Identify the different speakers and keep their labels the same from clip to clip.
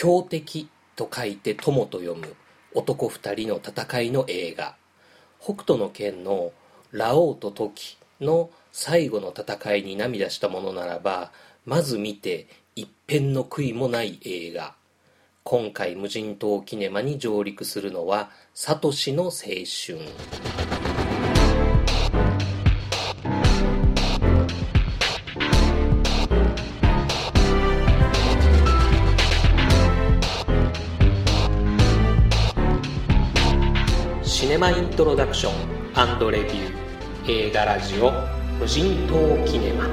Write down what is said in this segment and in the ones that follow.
Speaker 1: 強敵と書いて友と読む男二人の戦いの映画。北斗の拳のラオウと時の最後の戦いに涙したものならばまず見て一片の悔いもない映画。今回無人島キネマに上陸するのはサトシの青春。シネマイントロダクションレビュー映画ラジオ無人島キネマ。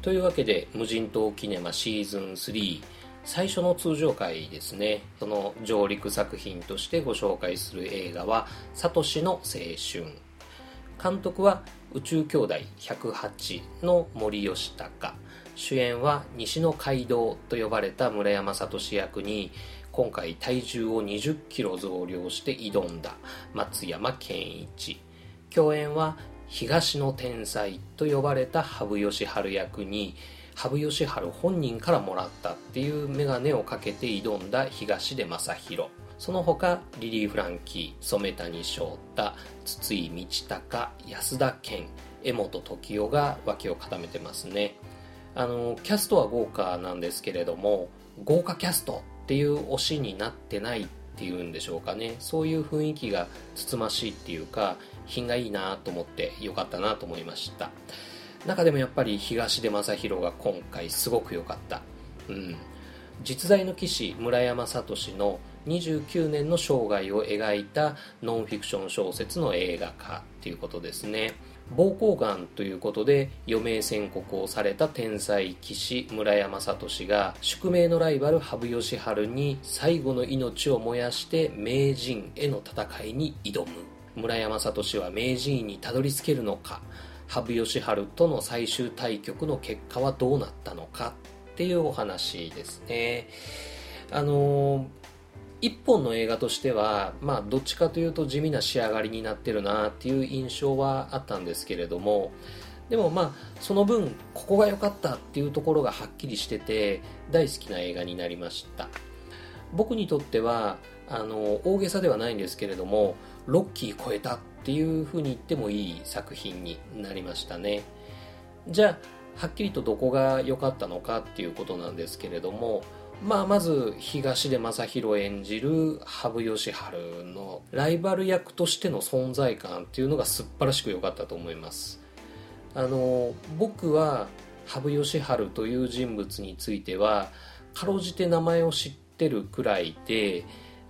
Speaker 1: というわけで無人島キネマシーズン3最初の通常回ですね。その上陸作品としてご紹介する映画は「サトシの青春」監督は宇宙兄弟108の森吉高。主演は西の街道と呼ばれた村山聡役に今回体重を2 0キロ増量して挑んだ松山ケンイチ。共演は東の天才と呼ばれた羽生善治役に羽生善治本人からもらったっていう眼鏡をかけて挑んだ東出昌大その他リリー・フランキー染谷翔太筒井道隆安田健江本時生が脇を固めてますね。あのキャストは豪華なんですけれども豪華キャストっていう推しになってないっていうんでしょうかね。そういう雰囲気がつつましいっていうか品がいいなと思ってよかったなと思いました。中でもやっぱり東出昌大が今回すごく良かった、うん、実在の騎士村山聡の29年の生涯を描いたノンフィクション小説の映画化っていうことですね。膀胱がんということで余命宣告をされた天才騎士村山聡が宿命のライバル羽生善治に最後の命を燃やして名人への戦いに挑む。村山聡は名人にたどり着けるのか？羽生善治との最終対局の結果はどうなったのかっていうお話ですね。あの一本の映画としては、まあ、どっちかというと地味な仕上がりになってるなっていう印象はあったんですけれどもでもまあその分ここが良かったっていうところがはっきりしてて大好きな映画になりました僕にとってはあの大げさではないんですけれどもロッキー超えたっていうふうに言ってもいい作品になりましたね。じゃあはっきりとどこが良かったのかっていうことなんですけれどもまあ、まず東出昌大演じる羽生善治のライバル役としての存在感っていうのがすっばらしく良かったと思います。あの僕は羽生善治という人物についてはかろうじて名前を知ってるくらいで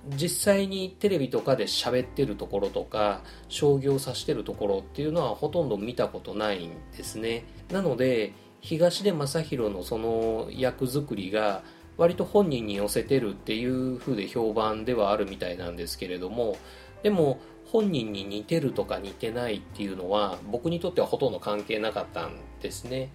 Speaker 1: 実際にテレビとかで喋ってるところとか将棋を指してるところっていうのはほとんど見たことないんですね。なので東出昌大のその役作りが割と本人に寄せてるっていう風で評判ではあるみたいなんですけれどもでも本人に似てるとか似てないっていうのは僕にとってはほとんど関係なかったんですね。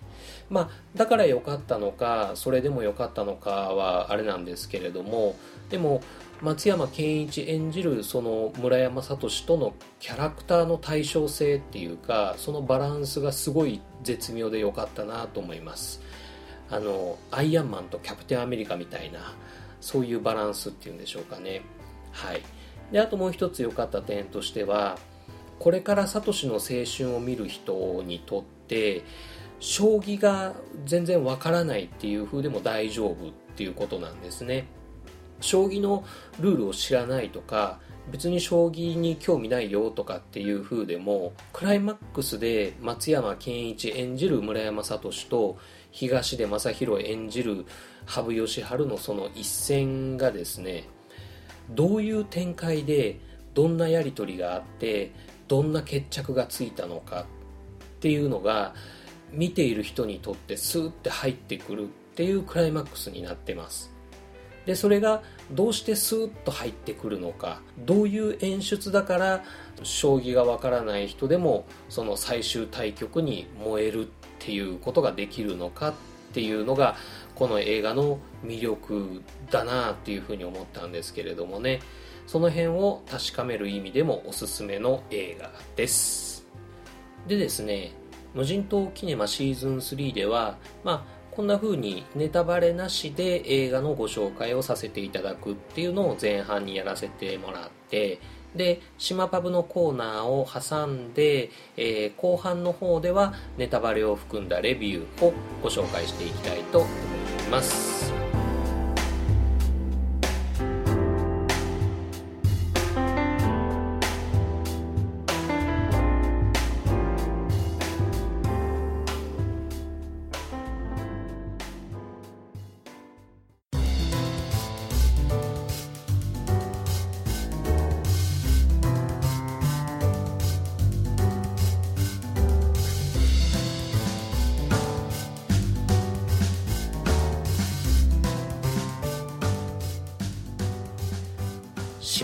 Speaker 1: まあだから良かったのかそれでも良かったのかはあれなんですけれどもでも松山ケンイチ演じるその村山聡とのキャラクターの対称性っていうかそのバランスがすごい絶妙で良かったなと思います。あのアイアンマンとキャプテンアメリカみたいなそういうバランスっていうんでしょうかね。はい。であともう一つ良かった点としてはこれからサトシの青春を見る人にとって将棋が全然わからないっていう風でも大丈夫っていうことなんですね。将棋のルールを知らないとか別に将棋に興味ないよとかっていう風でもクライマックスで松山ケンイチ演じる村山聡と東出昌大演じる羽生善治のその一戦がですねどういう展開でどんなやり取りがあってどんな決着がついたのかっていうのが見ている人にとってスーッて入ってくるっていうクライマックスになってます。でそれがどうしてスーッと入ってくるのか。どういう演出だから将棋がわからない人でもその最終対局に燃えるっていうことができるのかっていうのがこの映画の魅力だなっていうふうに思ったんですけれどもね。その辺を確かめる意味でもおすすめの映画です。でですね無人島キネマシーズン3ではまあこんな風にネタバレなしで映画のご紹介をさせていただくっていうのを前半にやらせてもらってで島パブのコーナーを挟んで、えー、後半の方ではネタバレを含んだレビューをご紹介していきたいと思います。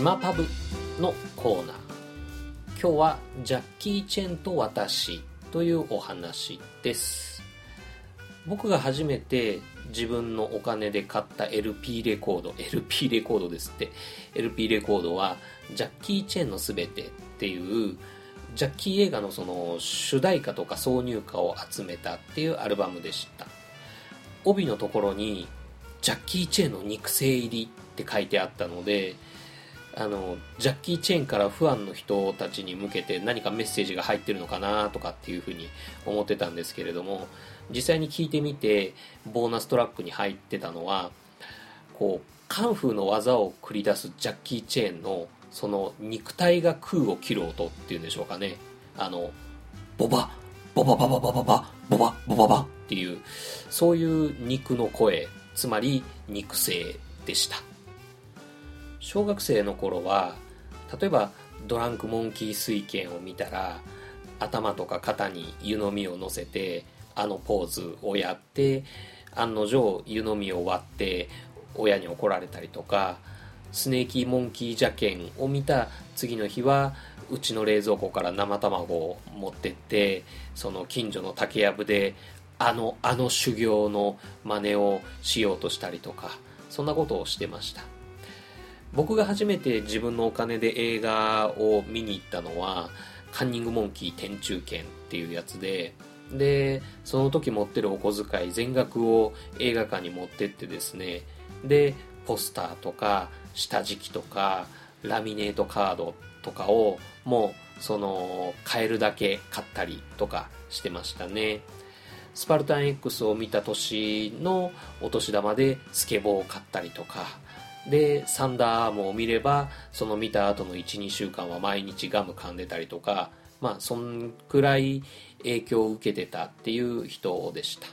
Speaker 1: 島パブのコーナー。今日はジャッキー・チェンと私というお話です。僕が初めて自分のお金で買った LP レコード LP レコードですって。LP レコードはジャッキー・チェンのすべてっていうジャッキー映画のその主題歌とか挿入歌を集めたっていうアルバムでした。帯のところにジャッキー・チェンの肉声入りって書いてあったのであのジャッキー・チェーンからファンの人たちに向けて何かメッセージが入ってるのかなとかっていうふうに思ってたんですけれども実際に聞いてみてボーナストラックに入ってたのはこうカンフーの技を繰り出すジャッキー・チェーンのその肉体が空を切る音っていうんでしょうかね。あのボバボババババババボバボババっていうそういう肉の声つまり肉声でした小学生の頃は例えばドランクモンキー水拳を見たら頭とか肩に湯飲みを乗せてあのポーズをやって案の定湯飲みを割って親に怒られたりとかスネーキーモンキー邪剣を見た次の日はうちの冷蔵庫から生卵を持ってってその近所の竹やぶであのあの修行の真似をしようとしたりとかそんなことをしてました。僕が初めて自分のお金で映画を見に行ったのは、カンニングモンキー天中剣っていうやつで、で、その時持ってるお小遣い全額を映画館に持ってってですね、で、ポスターとか、下敷きとか、ラミネートカードとかを、もう、その、買えるだけ買ったりとかしてましたね。スパルタン X を見た年のお年玉でスケボーを買ったりとか、で、サンダーアームを見れば、その見た後の1、2週間は毎日ガム噛んでたりとか、まあ、そんくらい影響を受けてたっていう人でした。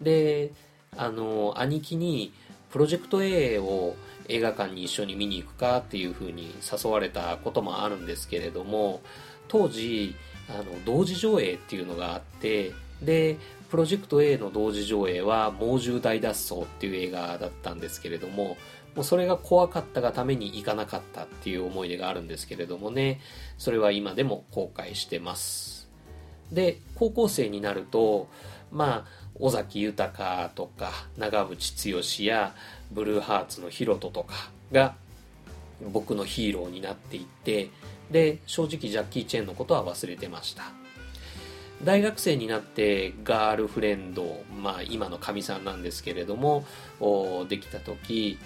Speaker 1: で、あの、兄貴に、プロジェクト A を映画館に一緒に見に行くかっていう風に誘われたこともあるんですけれども、当時、あの、同時上映っていうのがあって、で、プロジェクト A の同時上映は猛獣大脱走っていう映画だったんですけれども、もうそれが怖かったがために行かなかったっていう思い出があるんですけれどもね、それは今でも後悔してます。で、高校生になると、まあ、尾崎豊とか長渕剛やブルーハーツのヒロトとかが僕のヒーローになっていってで正直ジャッキー・チェンのことは忘れてました大学生になってガールフレンドまあ今のかみさんなんですけれどもできた時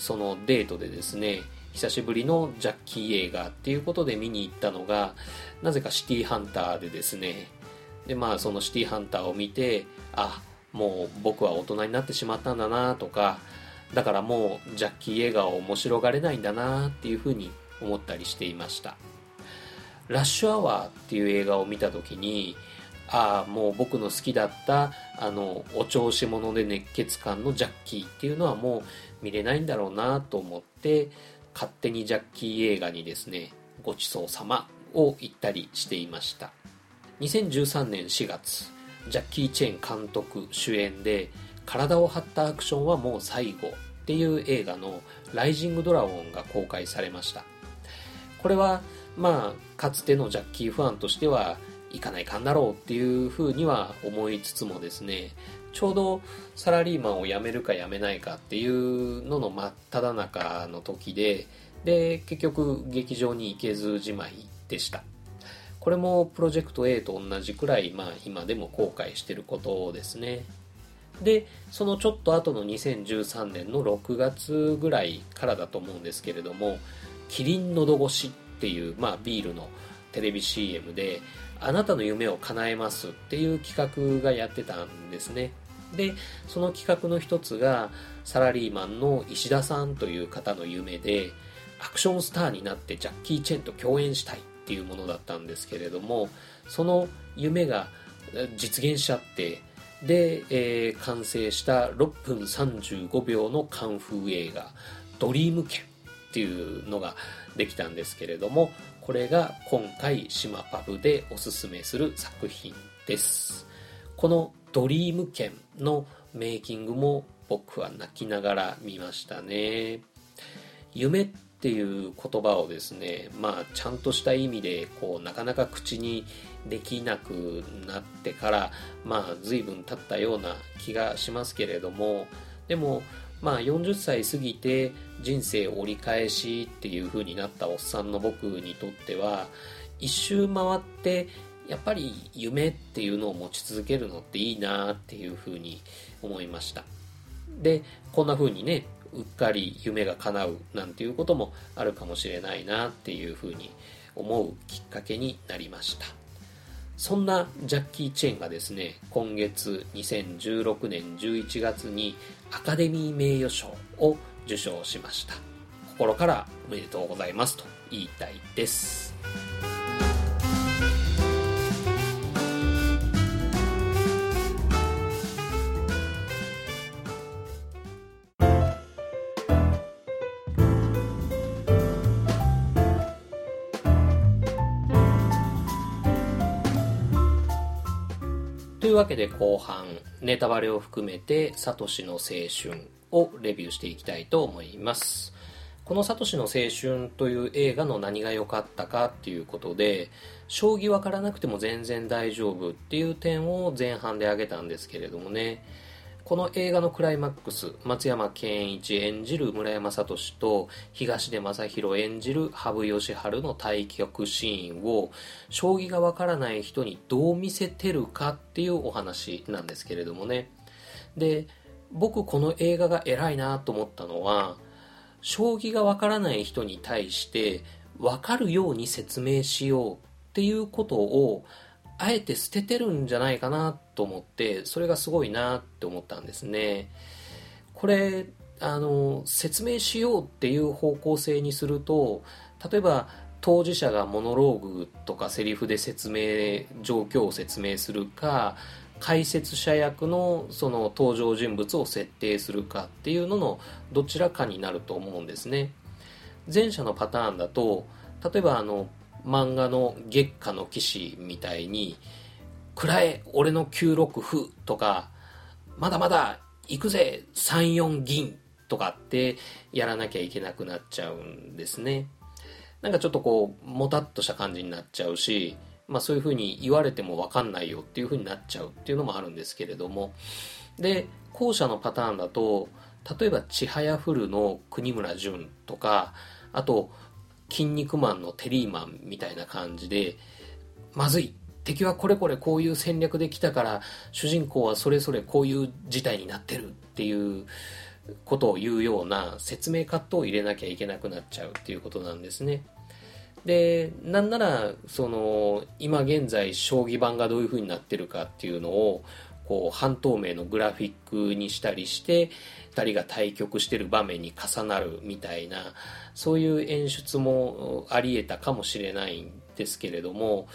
Speaker 1: そのデートでですね、久しぶりのジャッキー映画っていうことで見に行ったのが、なぜかシティハンターでですね、で、まあそのシティハンターを見て、あ、もう僕は大人になってしまったんだなとか、だからもうジャッキー映画を面白がれないんだなっていうふうに思ったりしていました。ラッシュアワーっていう映画を見た時に、ああ、もう僕の好きだった、あの、お調子者で熱血感のジャッキーっていうのはもう見れないんだろうなと思って勝手にジャッキー映画にですねごちそうさまを言ったりしていました。2013年4月ジャッキー・チェン監督主演で体を張ったアクションはもう最後っていう映画のライジングドラゴンが公開されました。これはまあかつてのジャッキーファンとしては行かないかんだろうっていうふうには思いつつもですねちょうどサラリーマンを辞めるか辞めないかっていうのの真っ只中の時でで結局劇場に行けずじまいでした。これもプロジェクト A と同じくらい、まあ、今でも後悔してることですね。でそのちょっと後の2013年の6月ぐらいからだと思うんですけれども「キリンのど越し」っていう、まあ、ビールのテレビ CM で「あなたの夢を叶えます」っていう企画がやってたんですね。でその企画の一つがサラリーマンの石田さんという方の夢でアクションスターになってジャッキー・チェンと共演したいっていうものだったんですけれどもその夢が実現しちゃってで、えー、完成した6分35秒のカンフー映画「ドリーム剣」っていうのができたんですけれどもこれが今回島パブでおすすめする作品です。この「ドリーム剣」のメイキングも僕は泣きながら見ましたね。夢っていう言葉をですねまあちゃんとした意味でこうなかなか口にできなくなってからまあ随分経ったような気がしますけれどもでもまあ40歳過ぎて人生折り返しっていう風になったおっさんの僕にとっては一周回ってやっぱり夢っていうのを持ち続けるのっていいなっていう風に思いました。でこんな風にねうっかり夢が叶うなんていうこともあるかもしれないなっていう風に思うきっかけになりました。そんなジャッキー・チェンがですね今月2016年11月にアカデミー名誉賞を受賞しました。心からおめでとうございますと言いたいです。わけで後半ネタバレを含めてサトシの青春をレビューしていきたいと思います。このサトシの青春という映画の何が良かったかっていうことで将棋分からなくても全然大丈夫っていう点を前半で挙げたんですけれどもね。この映画のクライマックス松山ケンイチ演じる村山聡と東出昌大演じる羽生善治の対局シーンを将棋がわからない人にどう見せてるかっていうお話なんですけれどもね。で僕この映画が偉いなと思ったのは将棋がわからない人に対してわかるように説明しようっていうことをあえて捨ててるんじゃないかなと思ってそれがすごいなって思ったんですね。これあの説明しようっていう方向性にすると例えば当事者がモノローグとかセリフで説明状況を説明するか解説者役のその登場人物を設定するかっていうののどちらかになると思うんですね。前者のパターンだと例えばあの漫画の月下の騎士みたいに、くらえ、俺の9六歩とか、まだまだ行くぜ、3四銀とかってやらなきゃいけなくなっちゃうんですね。なんかちょっとこう、もたっとした感じになっちゃうし、まあそういうふうに言われてもわかんないよっていうふうになっちゃうっていうのもあるんですけれども。で、後者のパターンだと、例えば、ちはやふるの国村淳とか、あと、筋肉マンのテリーマンみたいな感じで、まずい。敵はこれこれこういう戦略で来たから、主人公はそれぞれこういう事態になってるっていうことを言うような説明カットを入れなきゃいけなくなっちゃうっていうことなんですね。で、なんなら、その、今現在将棋盤がどういう風になってるかっていうのを、こう、半透明のグラフィックにしたりして、2人が対局してる場面に重なるみたいな、そういう演出もあり得たかもしれないんですけれども、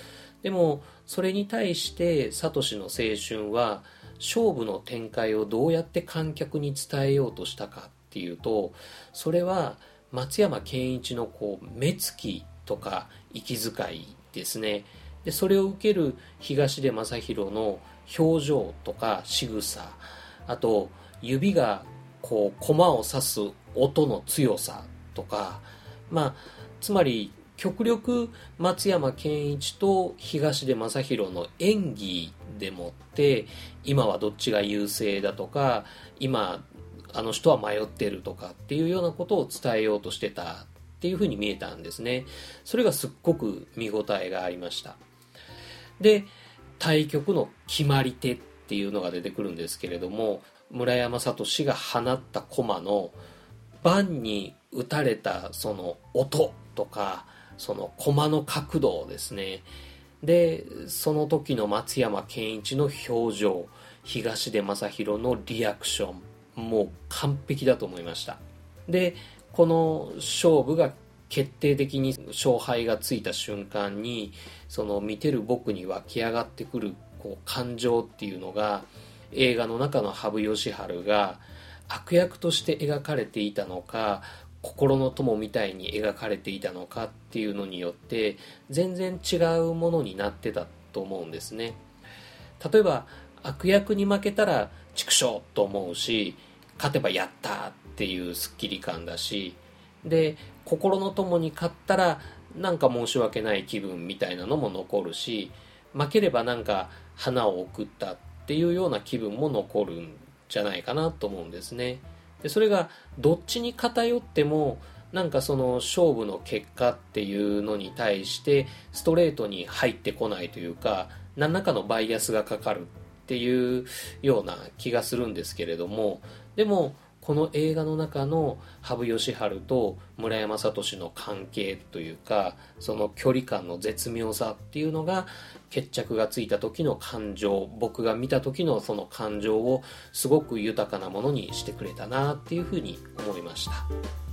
Speaker 1: でも、それに対して、サトシの青春は、勝負の展開をどうやって観客に伝えようとしたかっていうと、それは、松山ケンイチのこう、目つきとか息遣いですね。で、それを受ける東出昌大の表情とか仕草、あと、指がこう駒を刺す音の強さとかまあつまり極力松山ケンイチと東出昌大の演技でもって今はどっちが優勢だとか今あの人は迷ってるとかっていうようなことを伝えようとしてたっていうふうに見えたんですね。それがすっごく見応えがありました。で対局の決まり手っていうのが出てくるんですけれども村山聡が放った駒の盤に打たれたその音とかその駒の角度ですね。でその時の松山ケンイチの表情東出昌大のリアクションもう完璧だと思いました。でこの勝負が決定的に勝敗がついた瞬間にその見てる僕に湧き上がってくるこう感情っていうのが映画の中の羽生善治が悪役として描かれていたのか心の友みたいに描かれていたのかっていうのによって全然違うものになってたと思うんですね。例えば悪役に負けたら畜生と思うし勝てばやったっていうスッキリ感だしで心の友に勝ったらなんか申し訳ない気分みたいなのも残るし負ければなんか花を送ったっていうような気分も残るんじゃないかなと思うんですね。でそれがどっちに偏ってもなんかその勝負の結果っていうのに対してストレートに入ってこないというか何らかのバイアスがかかるっていうような気がするんですけれどもでもこの映画の中の羽生善治と村山聡の関係というかその距離感の絶妙さっていうのが決着がついた時の感情僕が見た時のその感情をすごく豊かなものにしてくれたなっていうふうに思いました。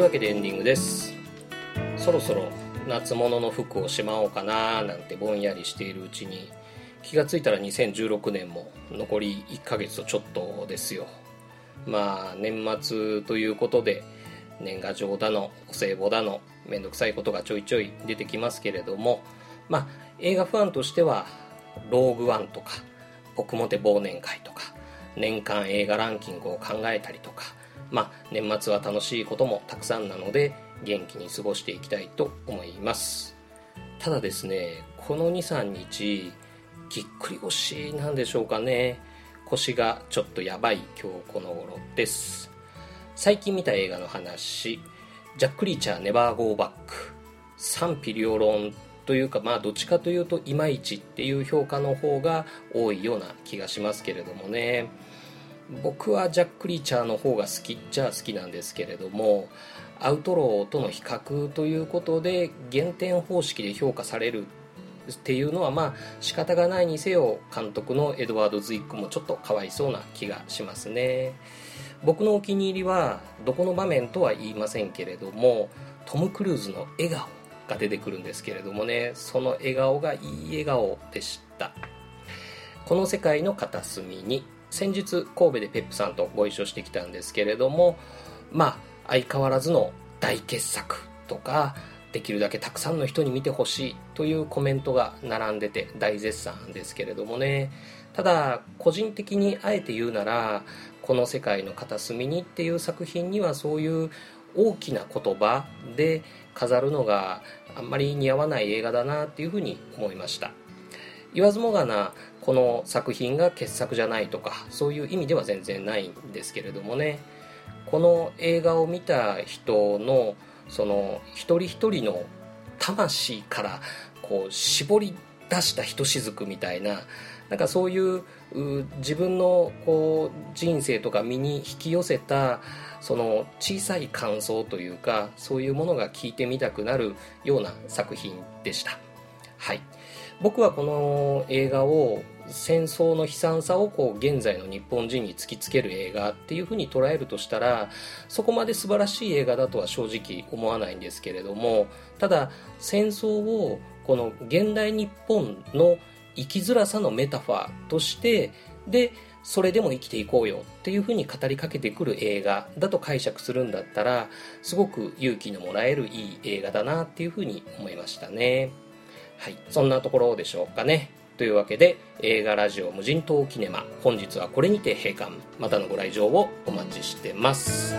Speaker 1: いうわけでエンディングです。そろそろ夏物の服をしまおうかななんてぼんやりしているうちに気がついたら2016年も残り1ヶ月とちょっとですよ。まあ年末ということで年賀状だのお歳暮だのめんどくさいことがちょいちょい出てきますけれどもまあ映画ファンとしてはローグワンとか僕もて忘年会とか年間映画ランキングを考えたりとかまあ、年末は楽しいこともたくさんなので元気に過ごしていきたいと思います。ただですねこの23日ぎっくり腰なんでしょうかね。腰がちょっとやばい今日この頃です。最近見た映画の話ジャック・リーチャーネバー・ゴーバック賛否両論というかまあどっちかというといまいちっていう評価の方が多いような気がしますけれどもね。僕はジャック・リーチャーの方が好きっちゃ好きなんですけれどもアウトローとの比較ということで減点方式で評価されるっていうのはまあ仕方がないにせよ監督のエドワード・ズイックもちょっとかわいそうな気がしますね。僕のお気に入りはどこの場面とは言いませんけれどもトム・クルーズの笑顔が出てくるんですけれどもね。その笑顔がいい笑顔でした。この世界の片隅に先日神戸でペップさんとご一緒してきたんですけれどもまあ相変わらずの大傑作とかできるだけたくさんの人に見てほしいというコメントが並んでて大絶賛ですけれどもね。ただ個人的にあえて言うならこの世界の片隅にっていう作品にはそういう大きな言葉で飾るのがあんまり似合わない映画だなっていうふうに思いました。言わずもがなこの作品が傑作じゃないとかそういう意味では全然ないんですけれどもね。この映画を見た人のその一人一人の魂からこう絞り出したひとしずくみたいななんかそういう自分のこう人生とか身に引き寄せたその小さい感想というかそういうものが聞いてみたくなるような作品でした。はい。僕はこの映画を戦争の悲惨さをこう現在の日本人に突きつける映画っていうふうに捉えるとしたらそこまで素晴らしい映画だとは正直思わないんですけれどもただ戦争をこの現代日本の生きづらさのメタファーとしてでそれでも生きていこうよっていうふうに語りかけてくる映画だと解釈するんだったらすごく勇気のもらえるいい映画だなっていうふうに思いましたね。はい。そんなところでしょうかね。というわけで映画ラジオ無人島キネマ。本日はこれにて閉館。またのご来場をお待ちしてます。